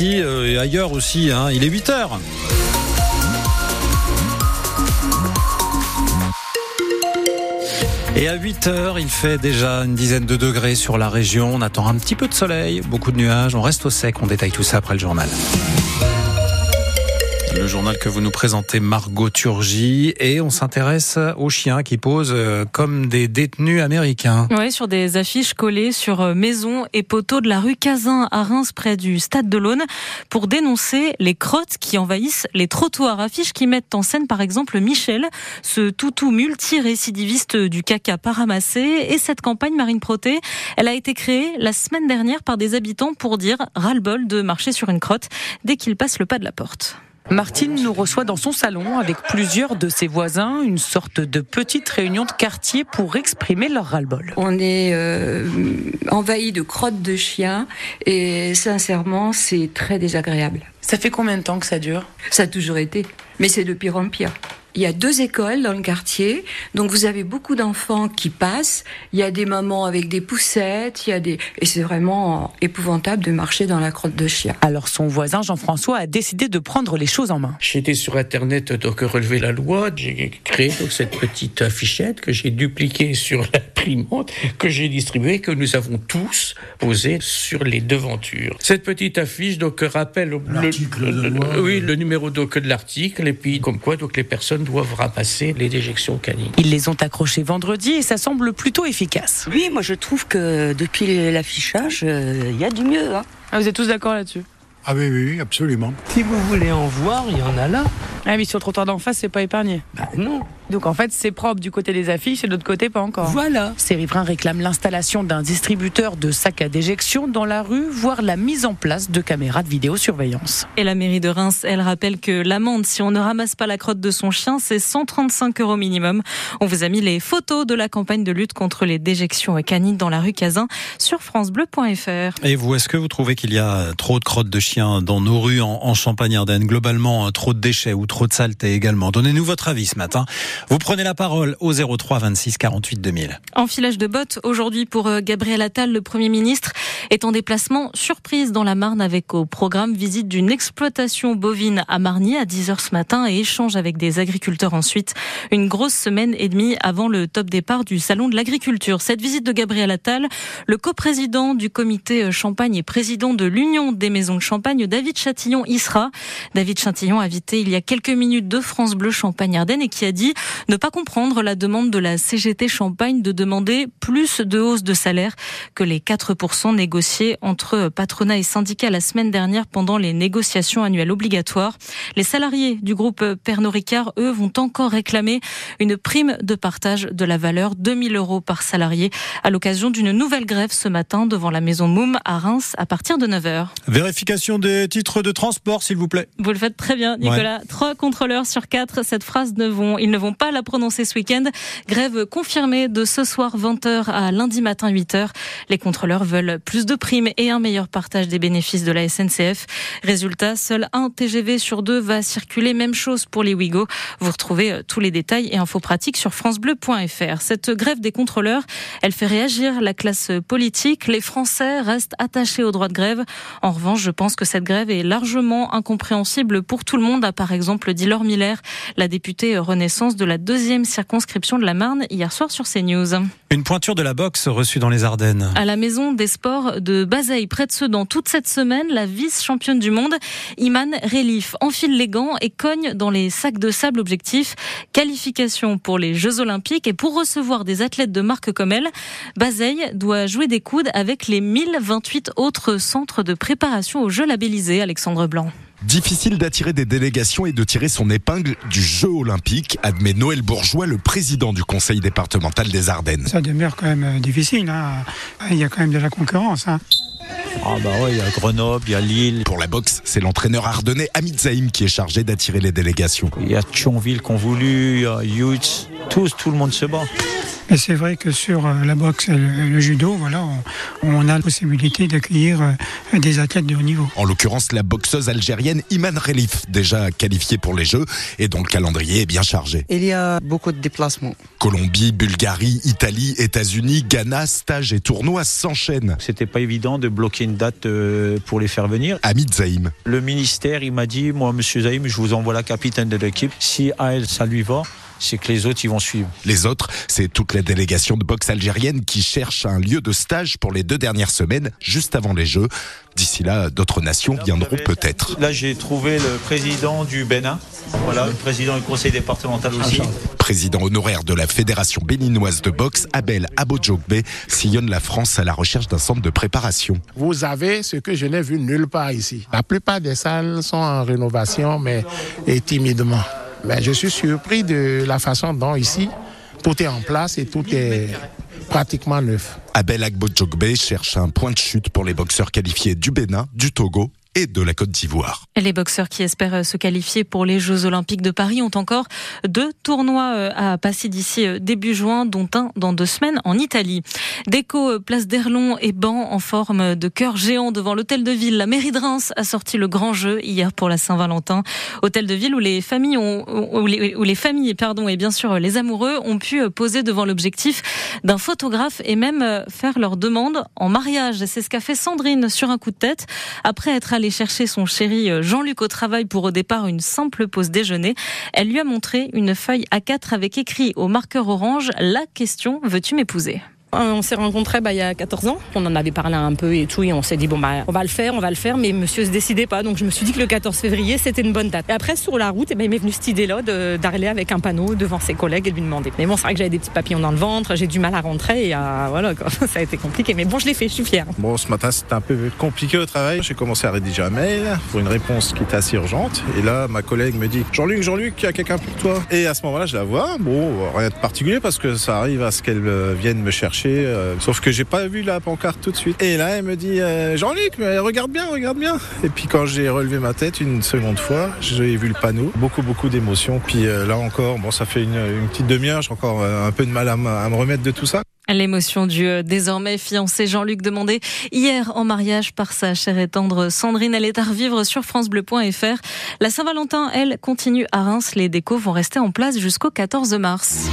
Et ailleurs aussi, hein. il est 8 heures. Et à 8 heures, il fait déjà une dizaine de degrés sur la région. On attend un petit peu de soleil, beaucoup de nuages. On reste au sec. On détaille tout ça après le journal. Le journal que vous nous présentez, Margot Turgy, et on s'intéresse aux chiens qui posent euh, comme des détenus américains. Oui, sur des affiches collées sur euh, maisons et poteaux de la rue Cazin à Reims, près du Stade de l'Aune, pour dénoncer les crottes qui envahissent les trottoirs. Affiches qui mettent en scène, par exemple, Michel, ce toutou multirécidiviste du caca pas ramassé. Et cette campagne Marine Proté, elle a été créée la semaine dernière par des habitants pour dire ras-le-bol de marcher sur une crotte dès qu'ils passent le pas de la porte. Martine nous reçoit dans son salon avec plusieurs de ses voisins, une sorte de petite réunion de quartier pour exprimer leur ras-le-bol. On est euh, envahi de crottes de chiens et sincèrement, c'est très désagréable. Ça fait combien de temps que ça dure? Ça a toujours été, mais c'est de pire en pire. Il y a deux écoles dans le quartier, donc vous avez beaucoup d'enfants qui passent. Il y a des mamans avec des poussettes, il y a des et c'est vraiment épouvantable de marcher dans la crotte de chien. Alors son voisin Jean-François a décidé de prendre les choses en main. J'étais sur internet donc relever la loi, j'ai créé donc cette petite affichette que j'ai dupliquée sur que j'ai distribuée que nous avons tous posée sur les devantures. Cette petite affiche donc rappelle le, le, le, oui, le numéro donc de l'article et puis comme quoi donc les personnes doivent ramasser les déjections canines. Ils les ont accrochés vendredi et ça semble plutôt efficace. Oui, moi je trouve que depuis l'affichage, il euh, y a du mieux. Hein. Ah, vous êtes tous d'accord là-dessus? Ah oui, oui, absolument. Si vous voulez en voir, il y en a là. Ah mais sur le trottoir d'en face, c'est pas épargné. Bah non. Donc en fait, c'est propre du côté des affiches et de l'autre côté, pas encore. Voilà. Ces riverains réclament l'installation d'un distributeur de sacs à déjection dans la rue, voire la mise en place de caméras de vidéosurveillance. Et la mairie de Reims, elle rappelle que l'amende, si on ne ramasse pas la crotte de son chien, c'est 135 euros minimum. On vous a mis les photos de la campagne de lutte contre les déjections canines dans la rue Cazin sur francebleu.fr. Et vous, est-ce que vous trouvez qu'il y a trop de crottes de chiens dans nos rues en, en Champagne-Ardenne? Globalement, trop de déchets ou trop de saleté également Donnez-nous votre avis ce matin. Vous prenez la parole au 03 26 48 2000. Enfilage de bottes aujourd'hui pour euh, Gabriel Attal, le Premier ministre, est en déplacement surprise dans la Marne avec au programme visite d'une exploitation bovine à Marny à 10h ce matin et échange avec des agriculteurs ensuite. Une grosse semaine et demie avant le top départ du Salon de l'agriculture. Cette visite de Gabriel Attal, le coprésident du comité euh, Champagne et président de l'Union des maisons de Champagne, David Chatillon, y sera. David Chatillon, invité il y a quelques minutes de France Bleu Champagne-Ardenne et qui a dit ne pas comprendre la demande de la CGT Champagne de demander plus de hausse de salaire que les 4% négociés entre patronat et syndicats la semaine dernière pendant les négociations annuelles obligatoires. Les salariés du groupe Pernod Ricard, eux, vont encore réclamer une prime de partage de la valeur 2000 euros par salarié à l'occasion d'une nouvelle grève ce matin devant la maison Moum à Reims à partir de 9h. Vérification des titres de transport, s'il vous plaît. Vous le faites très bien, Nicolas. Contrôleurs sur quatre. Cette phrase ne vont, ils ne vont pas la prononcer ce week-end. Grève confirmée de ce soir 20h à lundi matin 8h. Les contrôleurs veulent plus de primes et un meilleur partage des bénéfices de la SNCF. Résultat, seul un TGV sur deux va circuler. Même chose pour les Ouigo. Vous retrouvez euh, tous les détails et infos pratiques sur francebleu.fr. Cette grève des contrôleurs, elle fait réagir la classe politique. Les Français restent attachés au droit de grève. En revanche, je pense que cette grève est largement incompréhensible pour tout le monde, a par exemple dit Laure Miller, la députée Renaissance de la deuxième circonscription de la Marne, hier soir sur CNews. Une pointure de la boxe reçue dans les Ardennes. À la maison des sports de Bazeille, près de Sedan, toute cette semaine, la vice-championne du monde, Iman Relif, enfile les gants et cogne dans les sacs de sable objectifs. Qualification pour les Jeux Olympiques et pour recevoir des athlètes de marque comme elle, Bazeille doit jouer des coudes avec les 1028 autres centres de préparation aux Jeux labellisés, Alexandre Blanc. Difficile d'attirer des délégations et de tirer son épingle du jeu olympique, admet Noël Bourgeois, le président du conseil départemental des Ardennes. Ça demeure quand même difficile. Hein. Il y a quand même de la concurrence. Hein. Ah bah ouais, il y a Grenoble, il y a Lille. Pour la boxe, c'est l'entraîneur ardennais Hamid Zaïm qui est chargé d'attirer les délégations. Il y a Thionville qu'on voulu, il y a Youth, tous, tout le monde se bat. Et c'est vrai que sur euh, la boxe et le, le judo, voilà, on, on, a la possibilité d'accueillir euh, des athlètes de haut niveau. En l'occurrence, la boxeuse algérienne Iman Relif, déjà qualifiée pour les Jeux, et dont le calendrier est bien chargé. Il y a beaucoup de déplacements. Colombie, Bulgarie, Italie, États-Unis, Ghana, stages et tournois s'enchaînent. C'était pas évident de bloqué une date euh, pour les faire venir. Hamid Zaïm. Le ministère, il m'a dit, moi, monsieur Zaïm, je vous envoie la capitaine de l'équipe. Si à elle, ça lui va, c'est que les autres, ils vont suivre. Les autres, c'est toute la délégation de boxe algérienne qui cherche un lieu de stage pour les deux dernières semaines, juste avant les Jeux. D'ici là, d'autres nations viendront peut-être. Là, j'ai trouvé le président du Bénin. Voilà, le président du conseil départemental aussi. Président honoraire de la Fédération béninoise de boxe, Abel Abodjogbe sillonne la France à la recherche d'un centre de préparation. Vous avez ce que je n'ai vu nulle part ici. La plupart des salles sont en rénovation, mais et timidement. Je suis surpris de la façon dont ici, tout est en place et tout est pratiquement neuf. Abel Agbodjogbe cherche un point de chute pour les boxeurs qualifiés du Bénin, du Togo et de la Côte d'Ivoire. Les boxeurs qui espèrent se qualifier pour les Jeux Olympiques de Paris ont encore deux tournois euh, à passer d'ici euh, début juin, dont un dans deux semaines en Italie. Déco, euh, place d'Erlon et banc en forme de cœur géant devant l'hôtel de ville. La mairie de Reims a sorti le grand jeu hier pour la Saint-Valentin. Hôtel de ville où les familles ont, où les, où les familles, pardon, et bien sûr les amoureux ont pu poser devant l'objectif d'un photographe et même faire leur demande en mariage. C'est ce qu'a fait Sandrine sur un coup de tête après être allée chercher son chéri Jean-Luc au travail pour au départ une simple pause déjeuner. Elle lui a montré une feuille A4 avec écrit au marqueur orange La question, veux-tu m'épouser? On s'est rencontrés bah, il y a 14 ans. On en avait parlé un peu et tout. Et on s'est dit, bon, bah, on va le faire, on va le faire. Mais monsieur se décidait pas. Donc je me suis dit que le 14 février, c'était une bonne date. Et après, sur la route, eh ben, il m'est venu cette idée-là d'arriver avec un panneau devant ses collègues et de lui demander. Mais bon, c'est vrai que j'avais des petits papillons dans le ventre. J'ai du mal à rentrer. Et euh, voilà, quoi. ça a été compliqué. Mais bon, je l'ai fait, je suis fière. Bon, ce matin, c'était un peu compliqué au travail. J'ai commencé à rédiger un mail pour une réponse qui était assez urgente. Et là, ma collègue me dit Jean-Luc, Jean-Luc, il y a quelqu'un pour toi? Et à ce moment-là, je la vois. Bon, rien de particulier parce que ça arrive à ce qu'elle euh, vienne me chercher. Euh, sauf que j'ai pas vu la pancarte tout de suite. Et là, elle me dit euh, Jean-Luc, mais regarde bien, regarde bien. Et puis quand j'ai relevé ma tête une seconde fois, j'ai vu le panneau, beaucoup beaucoup d'émotions. Puis euh, là encore, bon, ça fait une, petite demi-heure, j'ai encore un peu de mal à, à me remettre de tout ça. L'émotion du désormais fiancé Jean-Luc demandé hier en mariage par sa chère et tendre Sandrine. Elle est à revivre sur francebleu.fr. La Saint-Valentin, elle, continue à Reims. Les décos vont rester en place jusqu'au 14 mars.